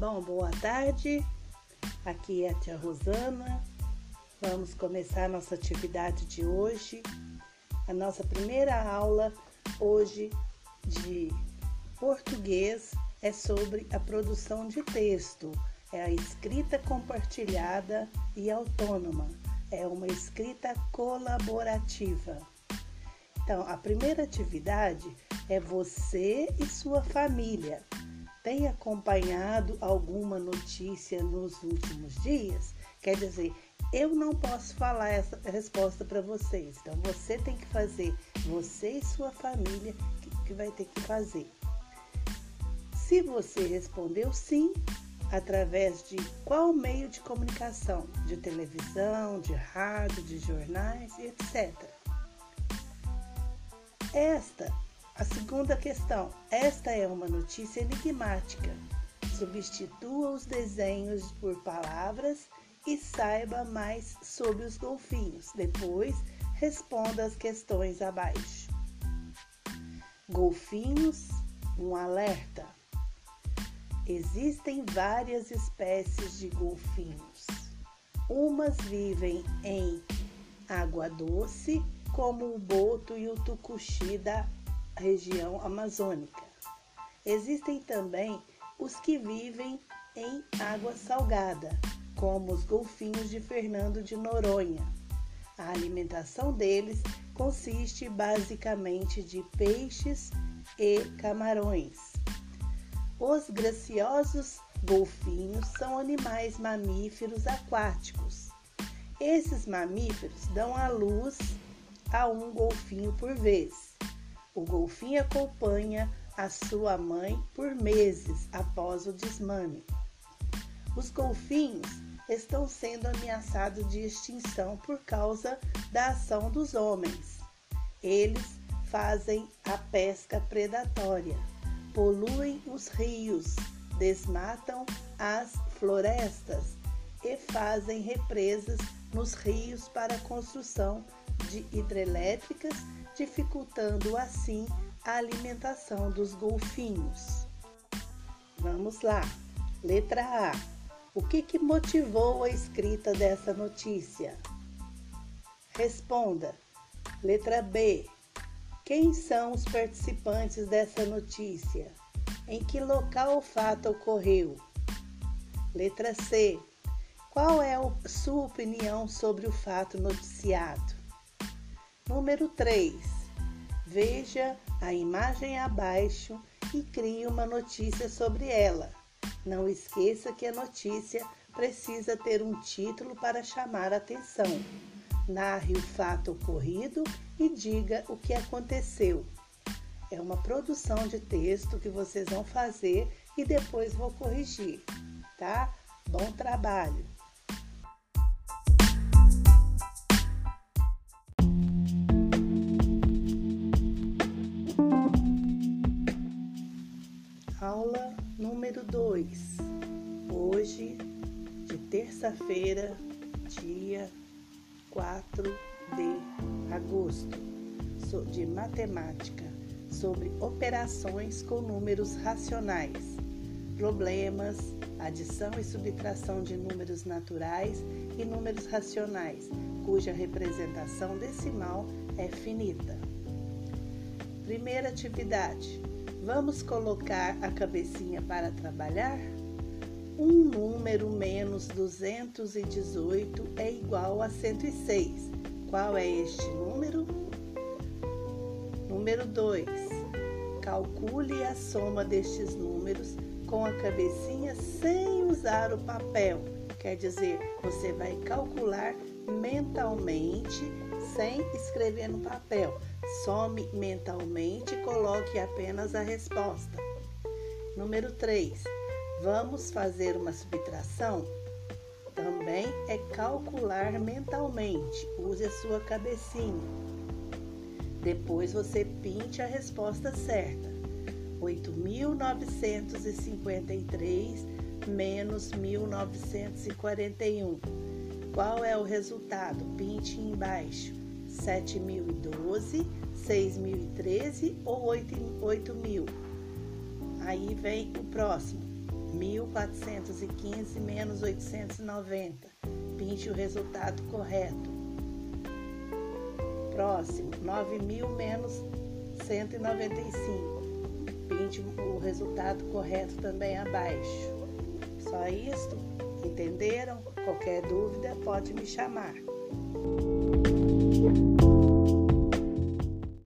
Bom, boa tarde. Aqui é a tia Rosana. Vamos começar a nossa atividade de hoje. A nossa primeira aula hoje de português é sobre a produção de texto. É a escrita compartilhada e autônoma. É uma escrita colaborativa. Então, a primeira atividade é você e sua família tem acompanhado alguma notícia nos últimos dias? Quer dizer, eu não posso falar essa resposta para vocês. Então você tem que fazer, você e sua família que, que vai ter que fazer. Se você respondeu sim, através de qual meio de comunicação? De televisão, de rádio, de jornais, etc. Esta a segunda questão. Esta é uma notícia enigmática. Substitua os desenhos por palavras e saiba mais sobre os golfinhos. Depois, responda as questões abaixo. Golfinhos, um alerta. Existem várias espécies de golfinhos. Umas vivem em água doce, como o boto e o tucuxi da região amazônica. Existem também os que vivem em água salgada, como os golfinhos de Fernando de Noronha. A alimentação deles consiste basicamente de peixes e camarões. Os graciosos golfinhos são animais mamíferos aquáticos. Esses mamíferos dão à luz a um golfinho por vez. O golfinho acompanha a sua mãe por meses após o desmame. Os golfinhos estão sendo ameaçados de extinção por causa da ação dos homens. Eles fazem a pesca predatória, poluem os rios, desmatam as florestas e fazem represas nos rios para a construção de hidrelétricas dificultando assim a alimentação dos golfinhos. Vamos lá. Letra A. O que, que motivou a escrita dessa notícia? Responda. Letra B. Quem são os participantes dessa notícia? Em que local o fato ocorreu? Letra C. Qual é a sua opinião sobre o fato noticiado? Número 3. Veja a imagem abaixo e crie uma notícia sobre ela. Não esqueça que a notícia precisa ter um título para chamar a atenção. Narre o fato ocorrido e diga o que aconteceu. É uma produção de texto que vocês vão fazer e depois vou corrigir, tá? Bom trabalho! 2. Hoje, de terça-feira, dia 4 de agosto, de matemática, sobre operações com números racionais, problemas, adição e subtração de números naturais e números racionais, cuja representação decimal é finita. Primeira atividade Vamos colocar a cabecinha para trabalhar? Um número menos 218 é igual a 106. Qual é este número? Número 2. Calcule a soma destes números com a cabecinha sem usar o papel. Quer dizer, você vai calcular mentalmente sem escrever no papel. Some mentalmente e coloque apenas a resposta. Número 3. Vamos fazer uma subtração? Também é calcular mentalmente. Use a sua cabecinha. Depois você pinte a resposta certa. 8.953 menos 1.941. Qual é o resultado? Pinte embaixo. 7.012, 6.013 ou 8.000. Aí vem o próximo. 1415 menos 890. Pinte o resultado correto. Próximo, 9.000 menos 195. Pinte o resultado correto também abaixo. Só isto? Entenderam? Qualquer dúvida pode me chamar.